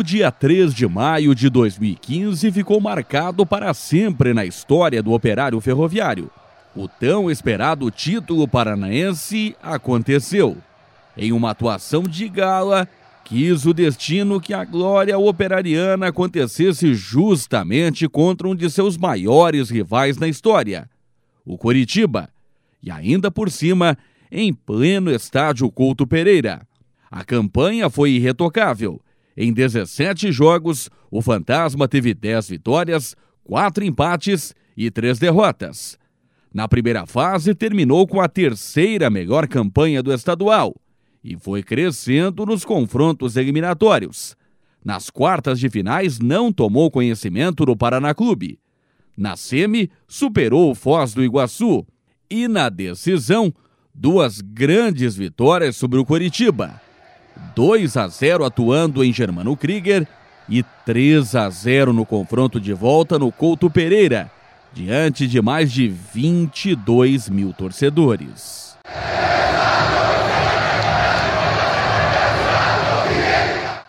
O dia 3 de maio de 2015 ficou marcado para sempre na história do operário ferroviário. O tão esperado título paranaense aconteceu. Em uma atuação de gala, quis o destino que a glória operariana acontecesse justamente contra um de seus maiores rivais na história, o Coritiba, e ainda por cima, em pleno estádio Couto Pereira. A campanha foi irretocável em 17 jogos, o Fantasma teve 10 vitórias, 4 empates e 3 derrotas. Na primeira fase, terminou com a terceira melhor campanha do estadual e foi crescendo nos confrontos eliminatórios. Nas quartas de finais, não tomou conhecimento do Paraná Clube. Na semi, superou o Foz do Iguaçu. E na decisão, duas grandes vitórias sobre o Coritiba 2 a 0 atuando em Germano Krieger e 3 a 0 no confronto de volta no Couto Pereira, diante de mais de 22 mil torcedores.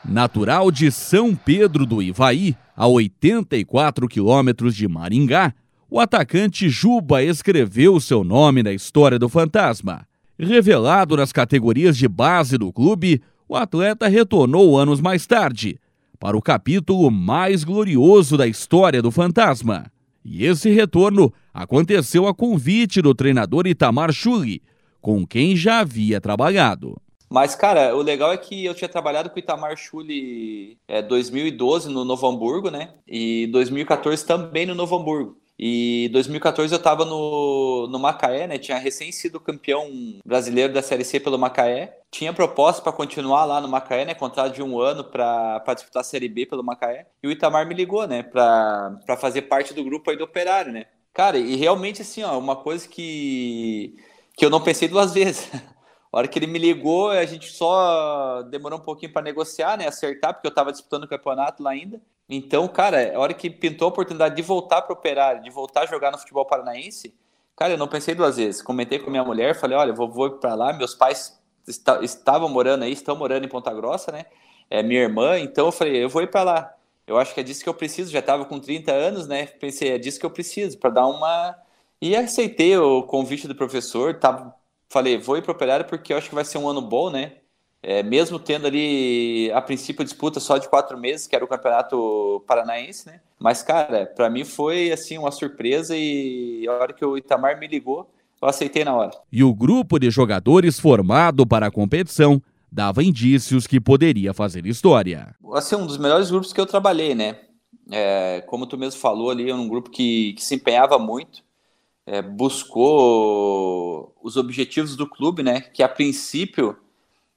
Natural de São Pedro do Ivaí, a 84 quilômetros de Maringá, o atacante Juba escreveu seu nome na história do fantasma. Revelado nas categorias de base do clube, o atleta retornou anos mais tarde para o capítulo mais glorioso da história do Fantasma. E esse retorno aconteceu a convite do treinador Itamar Chuli, com quem já havia trabalhado. Mas, cara, o legal é que eu tinha trabalhado com o Itamar Chuli é, 2012 no Novo Hamburgo, né? E 2014 também no Novo Hamburgo. E 2014 eu estava no, no Macaé, né? Tinha recém sido campeão brasileiro da Série C pelo Macaé. Tinha proposta para continuar lá no Macaé, né? Contrato de um ano para disputar a Série B pelo Macaé. E o Itamar me ligou, né? Para fazer parte do grupo aí do Operário, né? Cara, e realmente assim, ó, uma coisa que, que eu não pensei duas vezes. A hora que ele me ligou, a gente só demorou um pouquinho para negociar, né? Acertar, porque eu estava disputando o campeonato lá ainda. Então, cara, a hora que pintou a oportunidade de voltar para operar, de voltar a jogar no futebol paranaense, cara, eu não pensei duas vezes. Comentei com minha mulher, falei, olha, vou, vou para lá. Meus pais está, estavam morando aí, estão morando em Ponta Grossa, né? É minha irmã, então eu falei, eu vou ir para lá. Eu acho que é disso que eu preciso. Já estava com 30 anos, né? Pensei, é disso que eu preciso para dar uma. E aceitei o convite do professor. Tava falei, vou ir para o Operário porque eu acho que vai ser um ano bom, né? É, mesmo tendo ali, a princípio, disputa só de quatro meses, que era o Campeonato Paranaense, né? Mas, cara, para mim foi, assim, uma surpresa e a hora que o Itamar me ligou, eu aceitei na hora. E o grupo de jogadores formado para a competição dava indícios que poderia fazer história. Assim, um dos melhores grupos que eu trabalhei, né? É, como tu mesmo falou ali, é um grupo que, que se empenhava muito, é, buscou os objetivos do clube, né? Que a princípio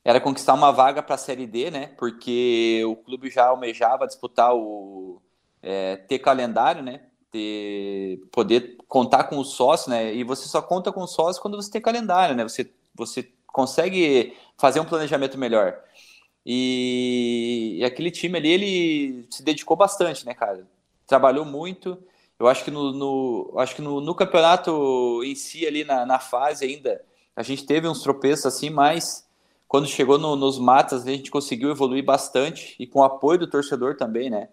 era conquistar uma vaga para a Série D, né? Porque o clube já almejava disputar o é, ter calendário, né? Ter, poder contar com o sócio, né? E você só conta com o sócio quando você tem calendário, né? Você, você consegue fazer um planejamento melhor. E, e aquele time ali, ele se dedicou bastante, né, cara? Trabalhou muito eu acho que no, no acho que no, no, campeonato em si, ali na, na, fase ainda, a gente teve uns tropeços assim, mas quando chegou no, nos matas, a gente conseguiu evoluir bastante e com o apoio do torcedor também, né?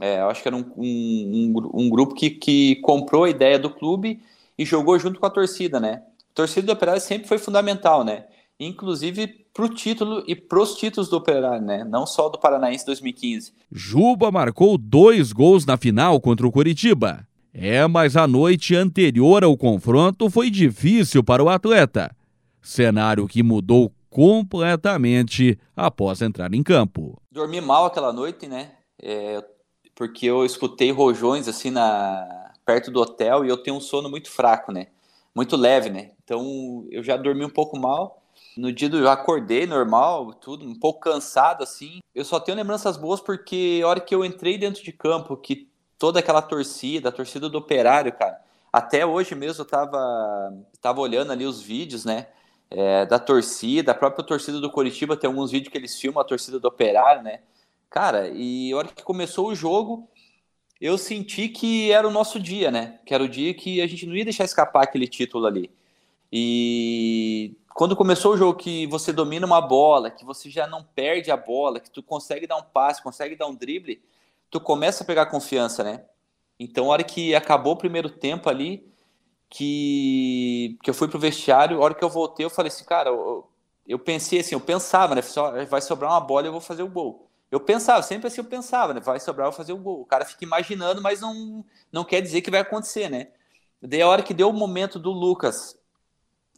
É, eu acho que era um, um, um, grupo que, que comprou a ideia do clube e jogou junto com a torcida, né? A torcida do Operário sempre foi fundamental, né? Inclusive para o título e pros títulos do Operário, né? Não só do Paranaense 2015. Juba marcou dois gols na final contra o Curitiba. É, mas a noite anterior ao confronto foi difícil para o atleta. Cenário que mudou completamente após entrar em campo. Dormi mal aquela noite, né? É, porque eu escutei rojões assim na perto do hotel e eu tenho um sono muito fraco, né? Muito leve, né? Então eu já dormi um pouco mal. No dia do eu acordei normal, tudo, um pouco cansado assim. Eu só tenho lembranças boas porque a hora que eu entrei dentro de campo, que toda aquela torcida, a torcida do Operário, cara. Até hoje mesmo eu tava, tava olhando ali os vídeos, né? É, da torcida, a própria torcida do Coritiba tem alguns vídeos que eles filmam a torcida do Operário, né? Cara, e a hora que começou o jogo, eu senti que era o nosso dia, né? Que era o dia que a gente não ia deixar escapar aquele título ali. E quando começou o jogo que você domina uma bola, que você já não perde a bola, que tu consegue dar um passe, consegue dar um drible, tu começa a pegar confiança, né? Então, a hora que acabou o primeiro tempo ali, que, que eu fui pro vestiário, a hora que eu voltei, eu falei assim, cara, eu, eu pensei assim, eu pensava, né? Vai sobrar uma bola eu vou fazer o gol. Eu pensava, sempre assim eu pensava, né? Vai sobrar, eu vou fazer o gol. O cara fica imaginando, mas não, não quer dizer que vai acontecer, né? Daí a hora que deu o momento do Lucas,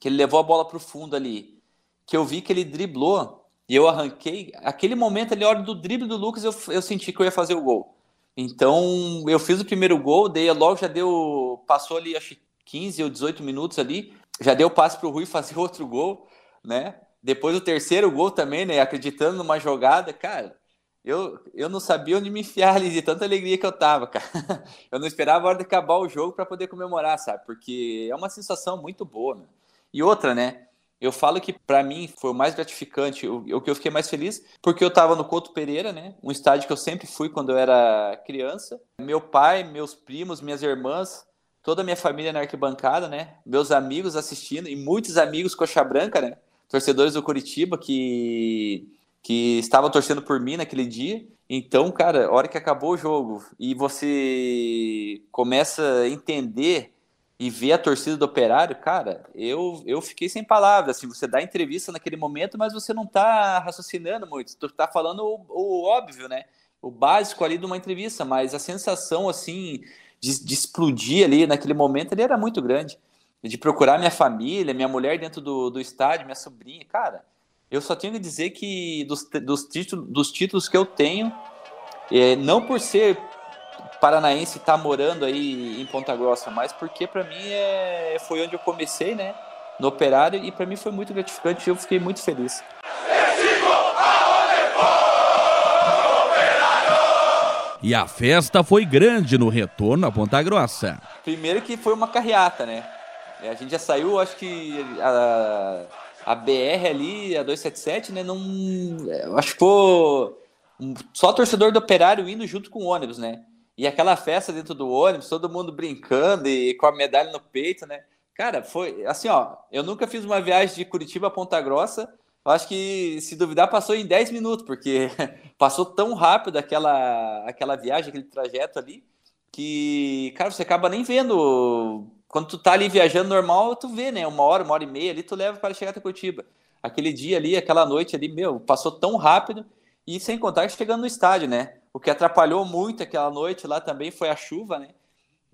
que ele levou a bola pro fundo ali, que eu vi que ele driblou e eu arranquei, aquele momento ali, a hora do drible do Lucas, eu, eu senti que eu ia fazer o gol. Então, eu fiz o primeiro gol, daí logo já deu, passou ali, acho 15 ou 18 minutos ali, já deu passe pro Rui fazer outro gol, né? Depois o terceiro gol também, né? Acreditando numa jogada, cara, eu, eu não sabia onde me enfiar ali de tanta alegria que eu tava, cara. Eu não esperava a hora de acabar o jogo para poder comemorar, sabe? Porque é uma sensação muito boa, né? E outra, né? Eu falo que para mim foi o mais gratificante, o, que eu fiquei mais feliz, porque eu estava no Couto Pereira, né? Um estádio que eu sempre fui quando eu era criança. Meu pai, meus primos, minhas irmãs, toda a minha família na arquibancada, né? Meus amigos assistindo e muitos amigos coxa branca, né? Torcedores do Curitiba que que estavam torcendo por mim naquele dia. Então, cara, a hora que acabou o jogo e você começa a entender e ver a torcida do Operário, cara, eu, eu fiquei sem palavras. Assim, você dá entrevista naquele momento, mas você não tá raciocinando muito. Tu tá falando o, o óbvio, né? O básico ali de uma entrevista, mas a sensação, assim, de, de explodir ali naquele momento era muito grande. De procurar minha família, minha mulher dentro do, do estádio, minha sobrinha, cara eu só tenho que dizer que dos, dos, títulos, dos títulos que eu tenho, é, não por ser paranaense estar tá morando aí em Ponta Grossa, mas porque para mim é, foi onde eu comecei, né? No operário, e para mim foi muito gratificante e eu fiquei muito feliz. E a festa foi grande no retorno a Ponta Grossa. Primeiro que foi uma carreata, né? A gente já saiu, acho que a, a BR ali, a 277, né? Não. Eu acho que foi só torcedor do operário indo junto com o ônibus, né? E aquela festa dentro do ônibus, todo mundo brincando e com a medalha no peito, né? Cara, foi assim, ó. Eu nunca fiz uma viagem de Curitiba a Ponta Grossa. Acho que, se duvidar, passou em 10 minutos, porque passou tão rápido aquela, aquela viagem, aquele trajeto ali, que, cara, você acaba nem vendo quando tu tá ali viajando normal, tu vê, né? Uma hora, uma hora e meia ali, tu leva para chegar até Curitiba. Aquele dia ali, aquela noite ali, meu, passou tão rápido e sem contar chegando no estádio, né? O que atrapalhou muito aquela noite lá também foi a chuva, né?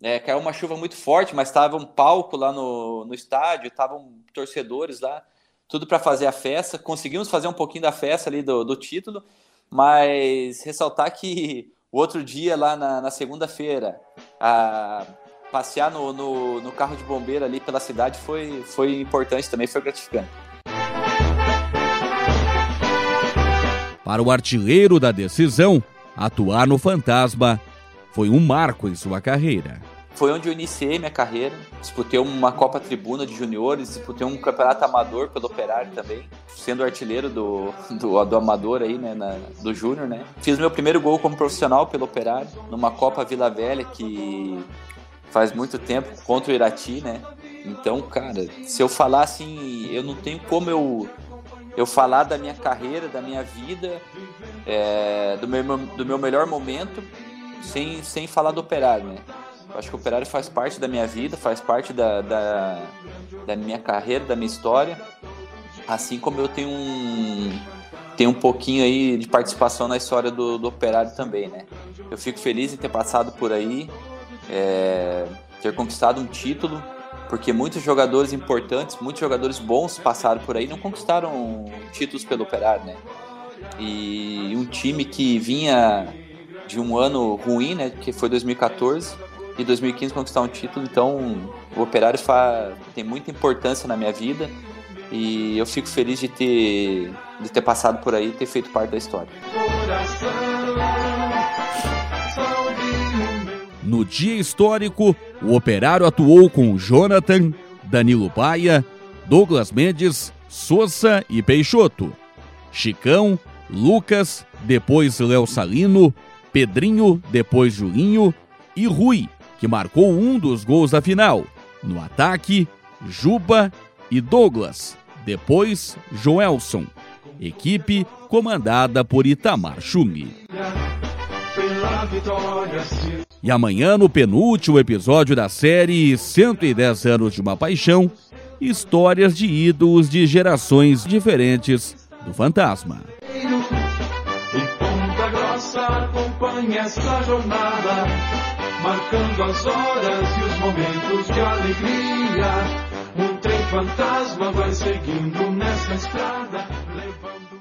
É, caiu uma chuva muito forte, mas estava um palco lá no, no estádio, estavam torcedores lá, tudo para fazer a festa. Conseguimos fazer um pouquinho da festa ali do, do título, mas ressaltar que o outro dia, lá na, na segunda-feira, a, passear no, no, no, carro de bombeiro ali pela cidade foi, foi importante também, foi gratificante. Para o artilheiro da decisão, atuar no Fantasma foi um marco em sua carreira. Foi onde eu iniciei minha carreira. Disputei uma Copa Tribuna de Juniores, disputei um campeonato amador pelo Operário também, sendo artilheiro do, do, do amador aí, né, na, do Júnior, né. Fiz meu primeiro gol como profissional pelo Operário, numa Copa Vila Velha que faz muito tempo contra o Irati, né? Então, cara, se eu falar assim, eu não tenho como eu eu falar da minha carreira, da minha vida, é, do, meu, do meu melhor momento, sem, sem falar do operário, né? Eu acho que o operário faz parte da minha vida, faz parte da, da, da minha carreira, da minha história. Assim como eu tenho um, tenho um pouquinho aí de participação na história do, do operário também, né? Eu fico feliz em ter passado por aí, é, ter conquistado um título, porque muitos jogadores importantes, muitos jogadores bons passaram por aí não conquistaram títulos pelo Operário, né? E um time que vinha de um ano ruim, né, que foi 2014, e 2015 conquistar um título, então o Operário tem muita importância na minha vida e eu fico feliz de ter de ter passado por aí e ter feito parte da história. No dia histórico, o operário atuou com Jonathan, Danilo Baia, Douglas Mendes, Souza e Peixoto. Chicão, Lucas, depois Léo Salino, Pedrinho, depois Julinho e Rui, que marcou um dos gols da final. No ataque, Juba e Douglas. Depois, Joelson. Equipe comandada por Itamar Chung. E amanhã, no penúltimo episódio da série 110 Anos de uma Paixão, histórias de ídolos de gerações diferentes do Fantasma. E Ponta Grossa acompanha essa jornada, marcando as horas e os momentos de alegria. Um trem fantasma vai seguindo nessa estrada, levando.